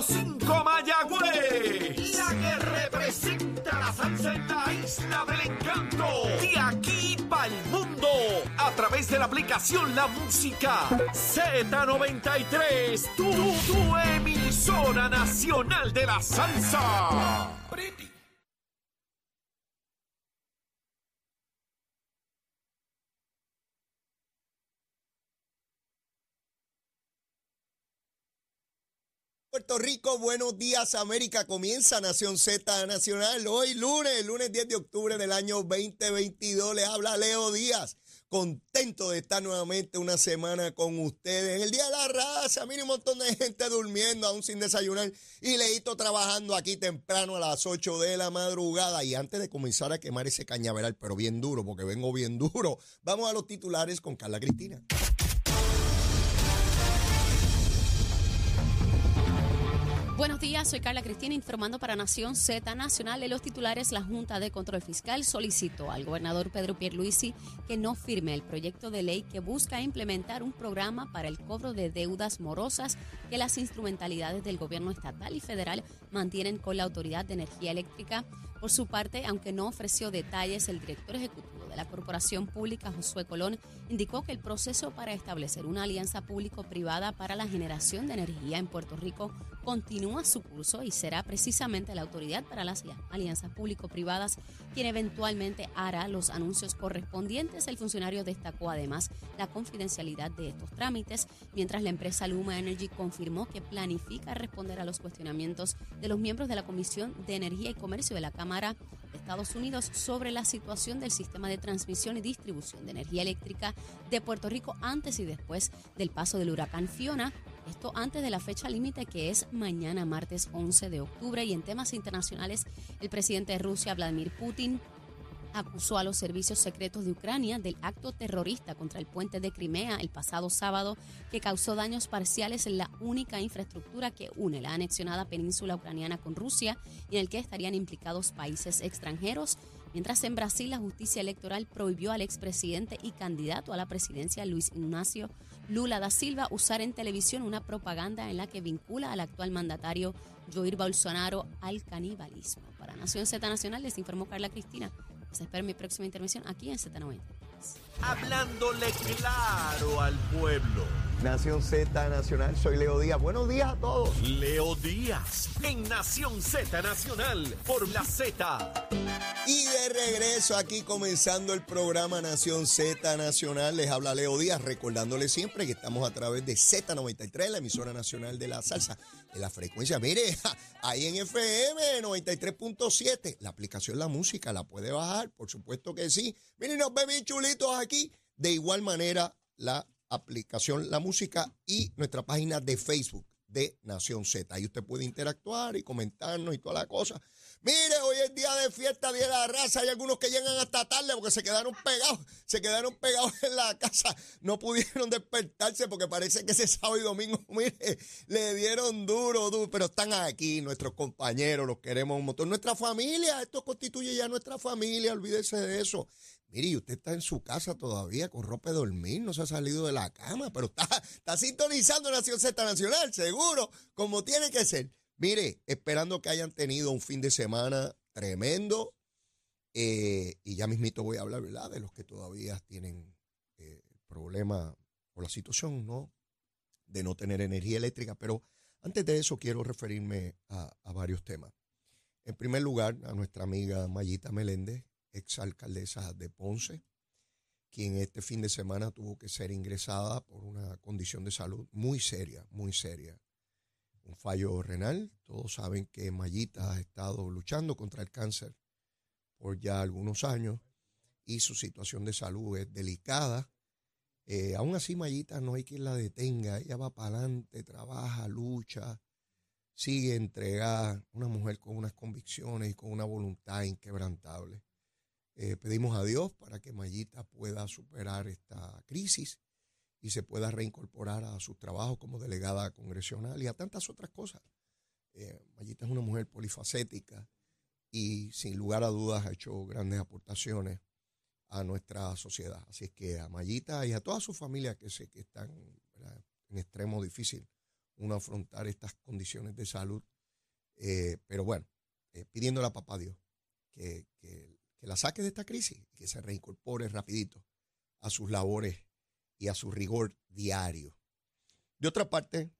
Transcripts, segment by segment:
100.5 Mayagüez. La que representa la salsa en la isla del encanto. De aquí para el mundo. A través de la aplicación La Música. Z93. Tu, tu emisora nacional de la salsa. Puerto Rico, buenos días América, comienza Nación Z Nacional hoy lunes, lunes 10 de octubre del año 2022, les habla Leo Díaz, contento de estar nuevamente una semana con ustedes, en el Día de la Raza, mire un montón de gente durmiendo aún sin desayunar y Leito trabajando aquí temprano a las 8 de la madrugada. Y antes de comenzar a quemar ese cañaveral, pero bien duro, porque vengo bien duro, vamos a los titulares con Carla Cristina. Buenos días, soy Carla Cristina informando para Nación Z Nacional. En los titulares, la Junta de Control Fiscal solicitó al gobernador Pedro Pierluisi que no firme el proyecto de ley que busca implementar un programa para el cobro de deudas morosas que las instrumentalidades del gobierno estatal y federal mantienen con la Autoridad de Energía Eléctrica. Por su parte, aunque no ofreció detalles, el director ejecutivo de la Corporación Pública, Josué Colón, indicó que el proceso para establecer una alianza público-privada para la generación de energía en Puerto Rico continúa su curso y será precisamente la Autoridad para las Alianzas Público-Privadas quien eventualmente hará los anuncios correspondientes. El funcionario destacó además la confidencialidad de estos trámites, mientras la empresa Luma Energy confirmó que planifica responder a los cuestionamientos de los miembros de la Comisión de Energía y Comercio de la Cámara de Estados Unidos sobre la situación del sistema de transmisión y distribución de energía eléctrica de Puerto Rico antes y después del paso del huracán Fiona esto antes de la fecha límite que es mañana, martes 11 de octubre. Y en temas internacionales, el presidente de Rusia, Vladimir Putin, acusó a los servicios secretos de Ucrania del acto terrorista contra el puente de Crimea el pasado sábado que causó daños parciales en la única infraestructura que une la anexionada península ucraniana con Rusia y en el que estarían implicados países extranjeros. Mientras en Brasil la justicia electoral prohibió al expresidente y candidato a la presidencia Luis Ignacio Lula da Silva usar en televisión una propaganda en la que vincula al actual mandatario Jair Bolsonaro al canibalismo. Para Nación Z Nacional les informó Carla Cristina. Les espero mi próxima intervención aquí en Z90. Hablándole claro al pueblo. Nación Z Nacional, soy Leo Díaz. Buenos días a todos. Leo Díaz en Nación Z Nacional por la Z. Y de regreso aquí comenzando el programa Nación Z Nacional, les habla Leo Díaz, recordándoles siempre que estamos a través de Z93, la emisora nacional de la salsa, de la frecuencia. Mire, ahí en FM 93.7, la aplicación La Música la puede bajar, por supuesto que sí. Miren, nos ven bien chulitos aquí. De igual manera, la aplicación La Música y nuestra página de Facebook de Nación Z. Ahí usted puede interactuar y comentarnos y toda la cosa. Mire, hoy es día de fiesta, día de la raza. Hay algunos que llegan hasta tarde porque se quedaron pegados, se quedaron pegados en la casa. No pudieron despertarse porque parece que ese sábado y domingo, mire, le dieron duro, duro. Pero están aquí, nuestros compañeros, los queremos un montón. Nuestra familia, esto constituye ya nuestra familia, olvídese de eso. Mire, y usted está en su casa todavía con ropa de dormir, no se ha salido de la cama, pero está, está sintonizando Nación Z Nacional, seguro, como tiene que ser. Mire, esperando que hayan tenido un fin de semana tremendo. Eh, y ya mismito voy a hablar, ¿verdad? De los que todavía tienen eh, problema o la situación, ¿no? De no tener energía eléctrica. Pero antes de eso quiero referirme a varios temas. En primer lugar, a nuestra amiga Mayita Meléndez, exalcaldesa de Ponce, quien este fin de semana tuvo que ser ingresada por una condición de salud muy seria, muy seria un fallo renal. Todos saben que Mayita ha estado luchando contra el cáncer por ya algunos años y su situación de salud es delicada. Eh, aún así, Mayita no hay quien la detenga. Ella va para adelante, trabaja, lucha, sigue entregada. Una mujer con unas convicciones y con una voluntad inquebrantable. Eh, pedimos a Dios para que Mayita pueda superar esta crisis y se pueda reincorporar a su trabajo como delegada congresional y a tantas otras cosas. Eh, Mayita es una mujer polifacética y sin lugar a dudas ha hecho grandes aportaciones a nuestra sociedad. Así es que a Mayita y a toda su familia que sé que están en extremo difícil, uno afrontar estas condiciones de salud. Eh, pero bueno, eh, pidiéndole a papá Dios que, que, que la saque de esta crisis y que se reincorpore rapidito a sus labores y a su rigor diario. De otra parte,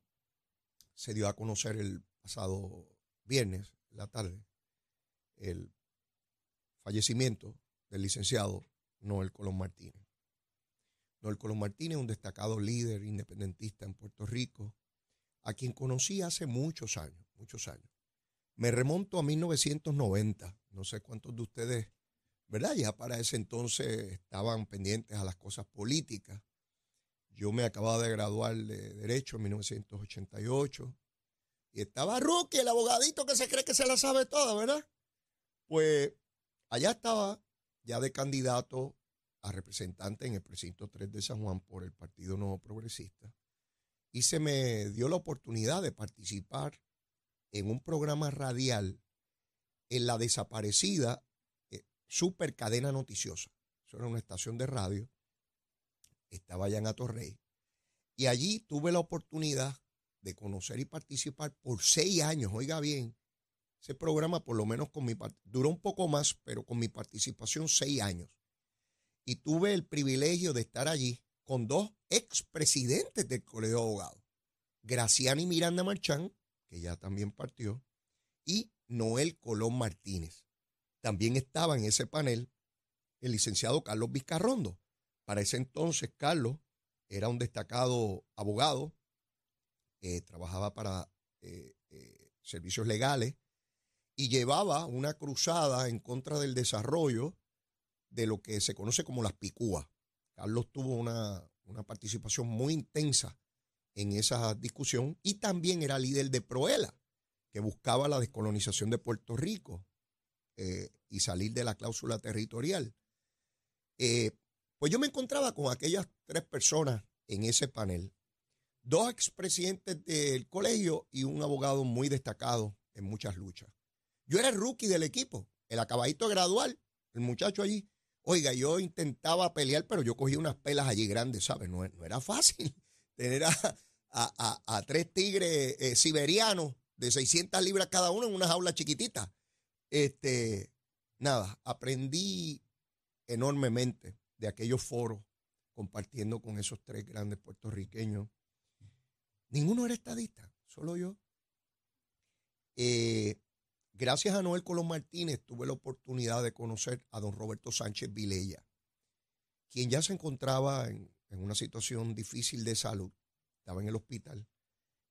se dio a conocer el pasado viernes, la tarde, el fallecimiento del licenciado Noel Colón Martínez. Noel Colón Martínez, un destacado líder independentista en Puerto Rico, a quien conocí hace muchos años, muchos años. Me remonto a 1990, no sé cuántos de ustedes, ¿verdad? Ya para ese entonces estaban pendientes a las cosas políticas. Yo me acababa de graduar de Derecho en 1988 y estaba Rookie, el abogadito que se cree que se la sabe toda, ¿verdad? Pues allá estaba ya de candidato a representante en el precinto 3 de San Juan por el Partido Nuevo Progresista y se me dio la oportunidad de participar en un programa radial en la desaparecida Super Cadena Noticiosa. Eso era una estación de radio estaba allá en Atorrey. Y allí tuve la oportunidad de conocer y participar por seis años, oiga bien, ese programa por lo menos con mi duró un poco más, pero con mi participación seis años. Y tuve el privilegio de estar allí con dos expresidentes del Colegio de Abogados, Graciani Miranda Marchán, que ya también partió, y Noel Colón Martínez. También estaba en ese panel el licenciado Carlos Vizcarrondo, para ese entonces, Carlos era un destacado abogado, eh, trabajaba para eh, eh, servicios legales y llevaba una cruzada en contra del desarrollo de lo que se conoce como las picúas. Carlos tuvo una, participación muy intensa en esa discusión y también era líder de Proela, que buscaba la descolonización de Puerto Rico y salir de la cláusula territorial. Pues yo me encontraba con aquellas tres personas en ese panel, dos expresidentes del colegio y un abogado muy destacado en muchas luchas. Yo era el rookie del equipo, el acabadito gradual, el muchacho allí. Oiga, yo intentaba pelear, pero yo cogía unas pelas allí grandes, ¿sabes? No, era fácil tener a, tres tigres eh, siberianos de 600 libras cada uno en una jaula chiquitita. Este, nada, aprendí enormemente de aquellos foros compartiendo con esos tres grandes puertorriqueños. Ninguno era estadista, solo yo. Eh, gracias a Noel Colón Martínez tuve la oportunidad de conocer a don Roberto Sánchez Vilella, quien ya se encontraba en, una situación difícil de salud, estaba en el hospital,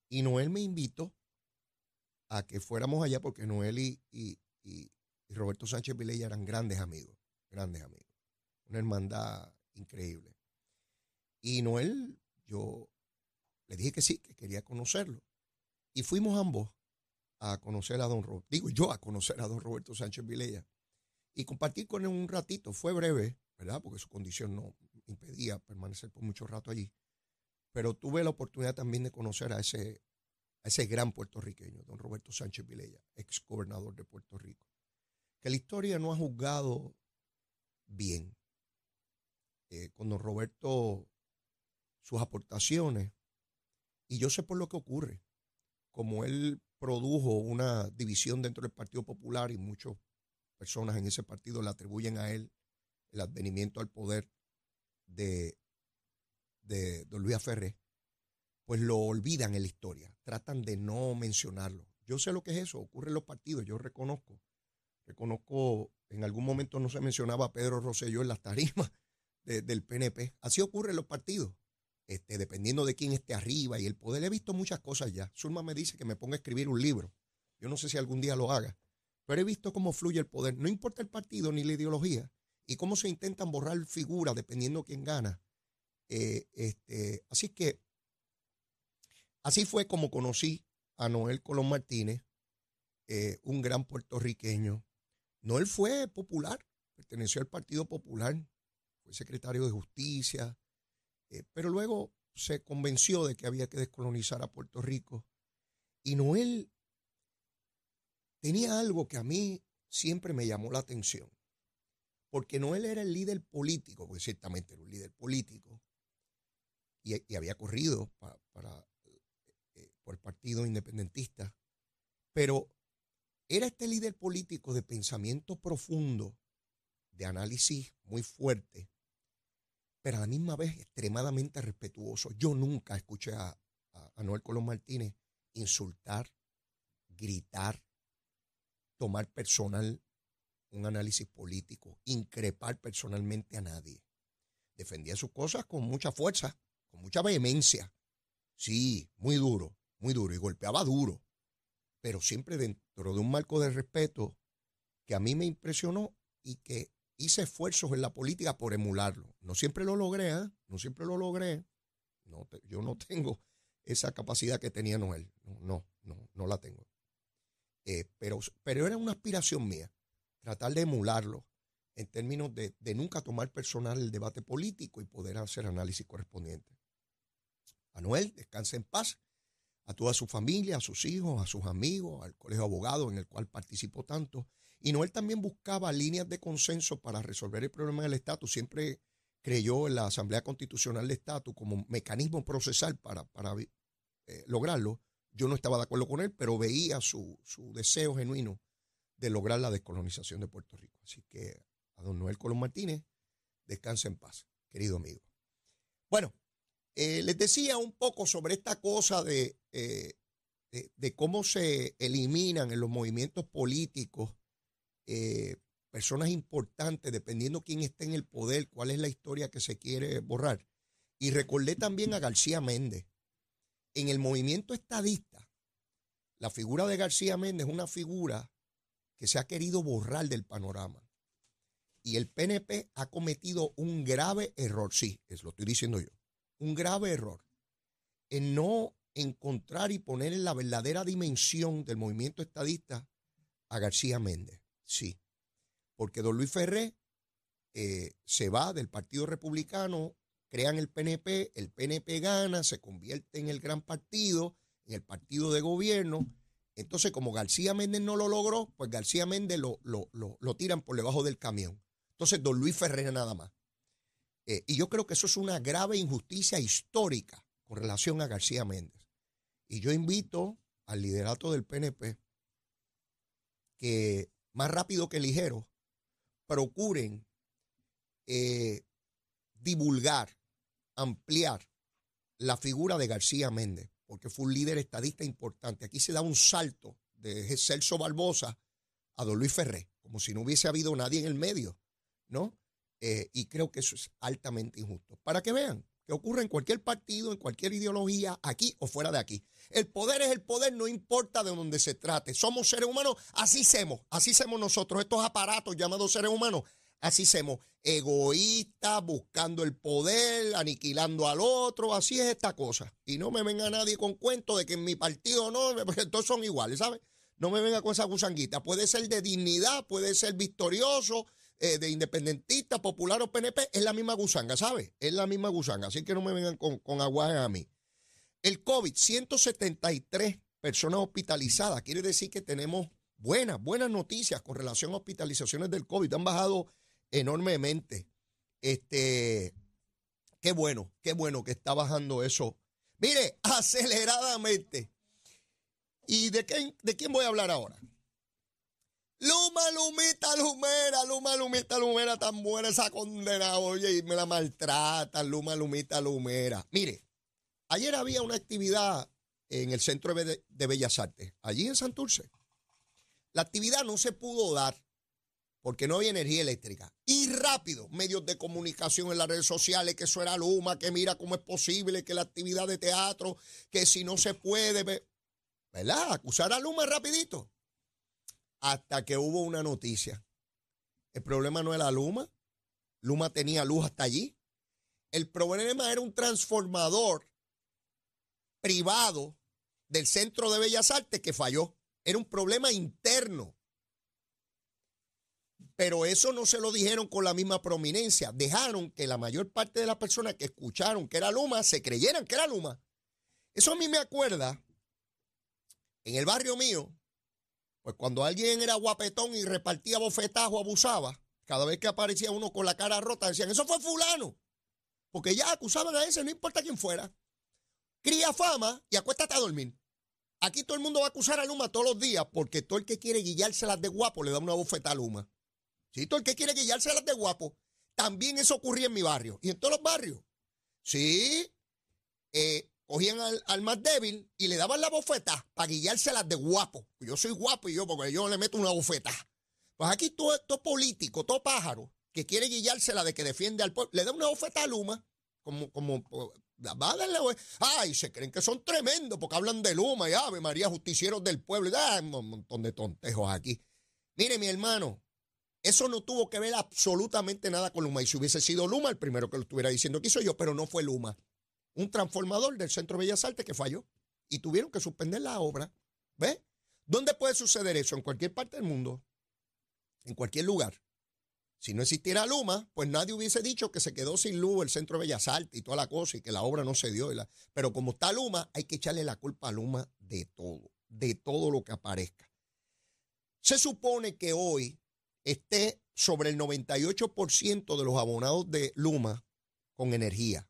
y Noel me invitó a que fuéramos allá porque Noel y Roberto Sánchez Vilella eran grandes amigos, grandes amigos una hermandad increíble. Y Noel, yo le dije que sí, que quería conocerlo. Y fuimos ambos a conocer a don Roberto, digo yo a conocer a don Roberto Sánchez Vilella y compartir con él un ratito. Fue breve, ¿verdad? Porque su condición no impedía permanecer por mucho rato allí. Pero tuve la oportunidad también de conocer a ese, a ese gran puertorriqueño, don Roberto Sánchez Vilella, ex gobernador de Puerto Rico, que la historia no ha juzgado bien. Eh, con don Roberto sus aportaciones. Y yo sé por lo que ocurre. Como él produjo una división dentro del Partido Popular y muchas personas en ese partido le atribuyen a él el advenimiento al poder de, de don Luis Ferré, pues lo olvidan en la historia, tratan de no mencionarlo. Yo sé lo que es eso, ocurre en los partidos, yo reconozco. Reconozco, en algún momento no se mencionaba a Pedro Rosselló en las tarimas, del PNP. Así ocurre en los partidos. Este, dependiendo de quién esté arriba y el poder. He visto muchas cosas ya. Zulma me dice que me ponga a escribir un libro. Yo no sé si algún día lo haga. Pero he visto cómo fluye el poder. No importa el partido ni la ideología. Y cómo se intentan borrar figuras dependiendo quién gana. Eh, este, así que así fue como conocí a Noel Colón Martínez, eh, un gran puertorriqueño. Noel fue popular, perteneció al Partido Popular, fue secretario de Justicia, eh, pero luego se convenció de que había que descolonizar a Puerto Rico. Y Noel tenía algo que a mí siempre me llamó la atención, porque Noel era el líder político, porque ciertamente era un líder político, y, había corrido para, por el Partido Independentista, pero era este líder político de pensamiento profundo, de análisis muy fuerte, pero a la misma vez extremadamente respetuoso. Yo nunca escuché a, a Noel Colón Martínez insultar, gritar, tomar personal un análisis político, increpar personalmente a nadie. Defendía sus cosas con mucha fuerza, con mucha vehemencia. Sí, muy duro, muy duro, y golpeaba duro, pero siempre dentro de un marco de respeto que a mí me impresionó y que hice esfuerzos en la política por emularlo. No siempre lo logré, ¿eh? no siempre lo logré. No, yo no tengo esa capacidad que tenía Noel. No, no, no, la tengo. Eh, pero, pero era una aspiración mía, tratar de emularlo en términos de, de, nunca tomar personal el debate político y poder hacer análisis correspondiente. A Noel, descanse en paz, a toda su familia, a sus hijos, a sus amigos, al colegio de abogados en el cual participó tanto. Y Noel también buscaba líneas de consenso para resolver el problema del estatus. Siempre creyó en la Asamblea Constitucional de Estatus como mecanismo procesal para, para eh, lograrlo. Yo no estaba de acuerdo con él, pero veía su, deseo genuino de lograr la descolonización de Puerto Rico. Así que a don Noel Colón Martínez, descanse en paz, querido amigo. Bueno, eh, les decía un poco sobre esta cosa eh, de, cómo se eliminan en los movimientos políticos personas importantes, dependiendo quién esté en el poder, cuál es la historia que se quiere borrar. Y recordé también a García Méndez. En el movimiento estadista, la figura de García Méndez es una figura que se ha querido borrar del panorama. Y el PNP ha cometido un grave error, sí, es lo estoy diciendo yo, un grave error en no encontrar y poner en la verdadera dimensión del movimiento estadista a García Méndez. Sí, porque don Luis Ferré eh, se va del Partido Republicano, crean el PNP, el PNP gana, se convierte en el gran partido, en el partido de gobierno. Entonces, como García Méndez no lo logró, pues García Méndez lo, lo, tiran por debajo del camión. Entonces, don Luis Ferré nada más. Eh, y yo creo que eso es una grave injusticia histórica con relación a García Méndez. Y yo invito al liderato del PNP que más rápido que ligero procuren eh, divulgar, ampliar la figura de García Méndez, porque fue un líder estadista importante. Aquí se da un salto de Celso Barbosa a don Luis Ferré, como si no hubiese habido nadie en el medio, ¿no? Eh, y creo que eso es altamente injusto. Para que vean que ocurre en cualquier partido, en cualquier ideología, aquí o fuera de aquí. El poder es el poder, no importa de dónde se trate. Somos seres humanos, así somos, así somos nosotros. Estos aparatos llamados seres humanos, así somos. Egoístas, buscando el poder, aniquilando al otro, así es esta cosa. Y no me venga nadie con cuento de que en mi partido no, porque todos son iguales, ¿sabes? No me venga con esa gusanguita. Puede ser de dignidad, puede ser victorioso, eh, de independentista, popular o PNP, es la misma gusanga, ¿sabes? Es la misma gusanga. Así que no me vengan con, con aguajes a mí. El COVID, 173 personas hospitalizadas. Quiere decir que tenemos buenas, buenas noticias con relación a hospitalizaciones del COVID. Han bajado enormemente. Este, qué bueno, qué bueno que está bajando eso. Mire, aceleradamente. ¿Y de quién, de quién voy a hablar ahora? Luma, Lumita, Lumera, Luma, Lumita, Lumera, tan buena esa condena, oye, y me la maltratan, Luma, Lumita, Lumera. Mire, Ayer había una actividad en el Centro de Bellas Artes, allí en Santurce. La actividad no se pudo dar porque no había energía eléctrica. Y rápido, medios de comunicación en las redes sociales, que eso era Luma, que mira cómo es posible que la actividad de teatro, que si no se puede, ¿verdad? Acusar a Luma rapidito. Hasta que hubo una noticia. El problema no era Luma. Luma tenía luz hasta allí. El problema era un transformador privado del Centro de Bellas Artes que falló. Era un problema interno. Pero eso no se lo dijeron con la misma prominencia. Dejaron que la mayor parte de las personas que escucharon que era Luma se creyeran que era Luma. Eso a mí me acuerda en el barrio mío, pues cuando alguien era guapetón y repartía bofetajo, abusaba, cada vez que aparecía uno con la cara rota, decían, eso fue fulano. Porque ya acusaban a ese, no importa quién fuera cría fama y acuéstate a dormir. Aquí todo el mundo va a acusar a Luma todos los días porque todo el que quiere guillárselas de guapo le da una bofeta a Luma. Sí, todo el que quiere guillárselas de guapo. También eso ocurría en mi barrio y en todos los barrios. Sí, eh, cogían al, más débil y le daban la bofeta para guillárselas de guapo. Yo soy guapo y yo, porque yo le meto una bofeta. Pues aquí todo, todo político, todo pájaro, que quiere guillársela de que defiende al pueblo, le da una bofeta a Luma, como, como, va a darle, ay, se creen que son tremendos porque hablan de Luma y Ave María, justicieros del pueblo, y da un montón de tontejos aquí. Mire, mi hermano, eso no tuvo que ver absolutamente nada con Luma. Y si hubiese sido Luma, el primero que lo estuviera diciendo aquí soy yo, pero no fue Luma. Un transformador del Centro Bellas Artes que falló y tuvieron que suspender la obra. ¿Ve? ¿Dónde puede suceder eso? En cualquier parte del mundo, en cualquier lugar. Si no existiera Luma, pues nadie hubiese dicho que se quedó sin luz el Centro Bellas Artes y toda la cosa y que la obra no se dio. Pero como está Luma, hay que echarle la culpa a Luma de todo, de todo lo que aparezca. Se supone que hoy esté sobre el 98% de los abonados de Luma con energía.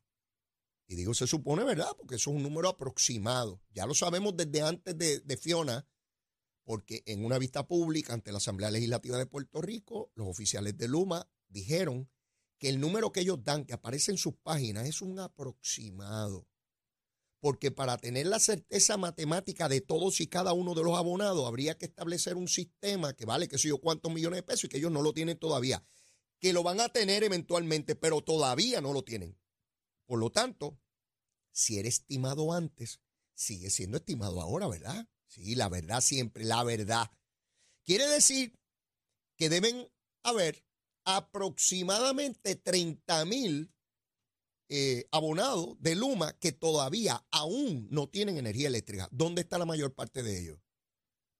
Y digo, se supone, ¿verdad? Porque eso es un número aproximado. Ya lo sabemos desde antes de, de, Fiona, porque en una vista pública ante la Asamblea Legislativa de Puerto Rico, los oficiales de Luma dijeron que el número que ellos dan, que aparece en sus páginas, es un aproximado porque para tener la certeza matemática de todos y cada uno de los abonados habría que establecer un sistema que vale qué sé yo cuántos millones de pesos y que ellos no lo tienen todavía, que lo van a tener eventualmente, pero todavía no lo tienen. Por lo tanto, si era estimado antes, sigue siendo estimado ahora, ¿verdad? Sí, la verdad siempre, la verdad. Quiere decir que deben haber aproximadamente 30 mil eh, abonados de Luma que todavía aún no tienen energía eléctrica. ¿Dónde está la mayor parte de ellos?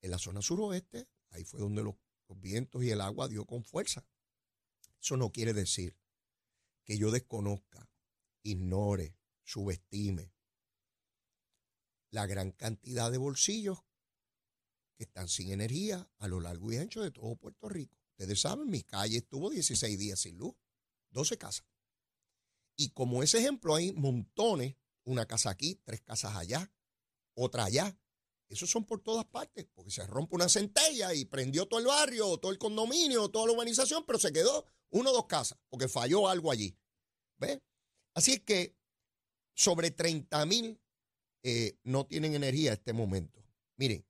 En la zona suroeste, ahí fue donde los, los vientos y el agua dio con fuerza. Eso no quiere decir que yo desconozca, ignore, subestime la gran cantidad de bolsillos que están sin energía a lo largo y ancho de todo Puerto Rico. Ustedes saben, mi calle estuvo 16 días sin luz, 12 casas. Y como ese ejemplo hay montones, una casa aquí, tres casas allá, otra allá. Esos son por todas partes, porque se rompe una centella y prendió todo el barrio, todo el condominio, toda la urbanización, pero se quedó uno o dos casas, porque falló algo allí. ¿Ves? Así que sobre 30 mil eh, no tienen energía en este momento. Miren,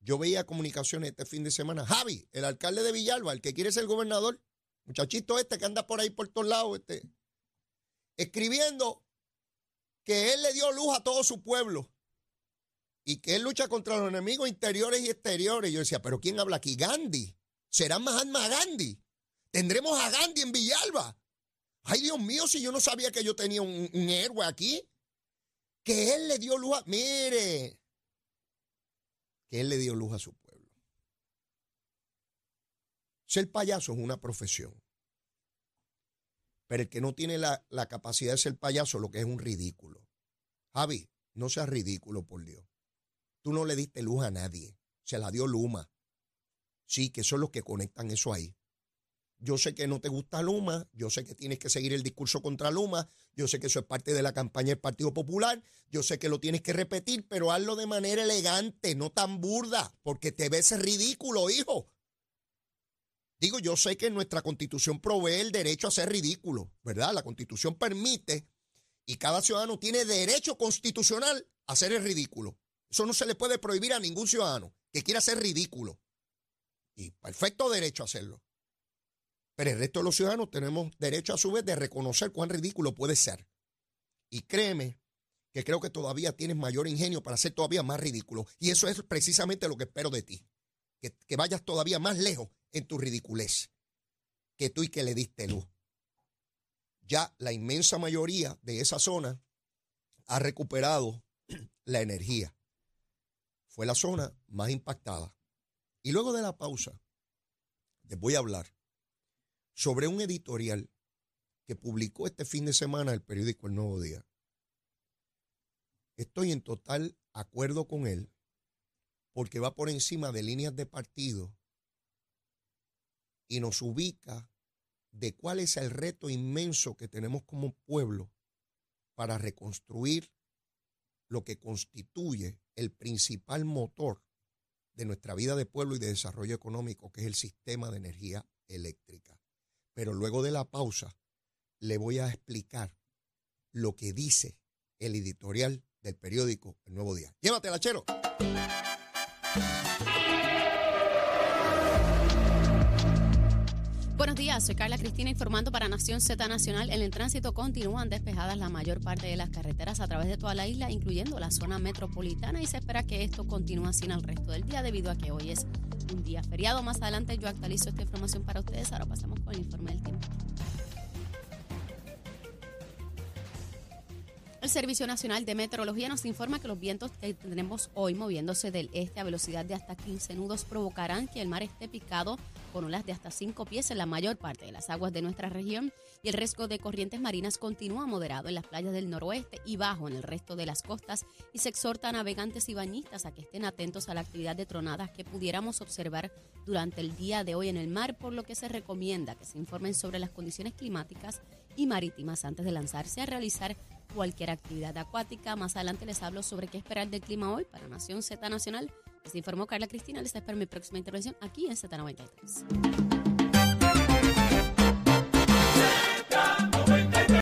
yo veía comunicaciones este fin de semana. Javi, el alcalde de Villalba, el que quiere ser gobernador, muchachito este que anda por ahí por todos lados, este, escribiendo que él le dio luz a todo su pueblo y que él lucha contra los enemigos interiores y exteriores. Yo decía, pero ¿quién habla aquí? Gandhi. ¿Será Mahatma Gandhi? ¿Tendremos a Gandhi en Villalba? Ay, Dios mío, si yo no sabía que yo tenía un, un héroe aquí. Que él le dio luz a... Mire, que él le dio luz a su pueblo. Ser payaso es una profesión. Pero el que no tiene la, capacidad de ser payaso, lo que es un ridículo. Javi, no seas ridículo, por Dios. Tú no le diste luz a nadie. Se la dio Luma. Sí, que son los que conectan eso ahí. Yo sé que no te gusta Luma, yo sé que tienes que seguir el discurso contra Luma, yo sé que eso es parte de la campaña del Partido Popular, yo sé que lo tienes que repetir, pero hazlo de manera elegante, no tan burda, porque te ves ridículo, hijo. Digo, yo sé que nuestra constitución provee el derecho a ser ridículo, ¿verdad? La constitución permite y cada ciudadano tiene derecho constitucional a ser el ridículo. Eso no se le puede prohibir a ningún ciudadano que quiera ser ridículo. Y perfecto derecho a hacerlo. Pero el resto de los ciudadanos tenemos derecho a su vez de reconocer cuán ridículo puede ser. Y créeme que creo que todavía tienes mayor ingenio para ser todavía más ridículo. Y eso es precisamente lo que espero de ti. Que, que vayas todavía más lejos en tu ridiculez que tú y que le diste luz. Ya la inmensa mayoría de esa zona ha recuperado la energía. Fue la zona más impactada. Y luego de la pausa, les voy a hablar sobre un editorial que publicó este fin de semana el periódico El Nuevo Día. Estoy en total acuerdo con él porque va por encima de líneas de partido y nos ubica de cuál es el reto inmenso que tenemos como pueblo para reconstruir lo que constituye el principal motor de nuestra vida de pueblo y de desarrollo económico, que es el sistema de energía eléctrica. Pero luego de la pausa, le voy a explicar lo que dice el editorial del periódico El Nuevo Día. Llévatela, chero. Buenos días, soy Carla Cristina informando para Nación Z Nacional. En el tránsito continúan despejadas la mayor parte de las carreteras a través de toda la isla, incluyendo la zona metropolitana, y se espera que esto continúe en el resto del día debido a que hoy es un día feriado. Más adelante yo actualizo esta información para ustedes. Ahora pasamos con el informe del tiempo. El Servicio Nacional de Meteorología nos informa que los vientos que tenemos hoy moviéndose del este a velocidad de hasta 15 nudos provocarán que el mar esté picado con olas de hasta 5 pies en la mayor parte de las aguas de nuestra región y el riesgo de corrientes marinas continúa moderado en las playas del noroeste y bajo en el resto de las costas y se exhorta a navegantes y bañistas a que estén atentos a la actividad de tronadas que pudiéramos observar durante el día de hoy en el mar, por lo que se recomienda que se informen sobre las condiciones climáticas y marítimas antes de lanzarse a realizar cualquier actividad acuática. Más adelante les hablo sobre qué esperar del clima hoy para Nación Z Nacional. Les informó Carla Cristina. Les espero mi próxima intervención aquí en Z93.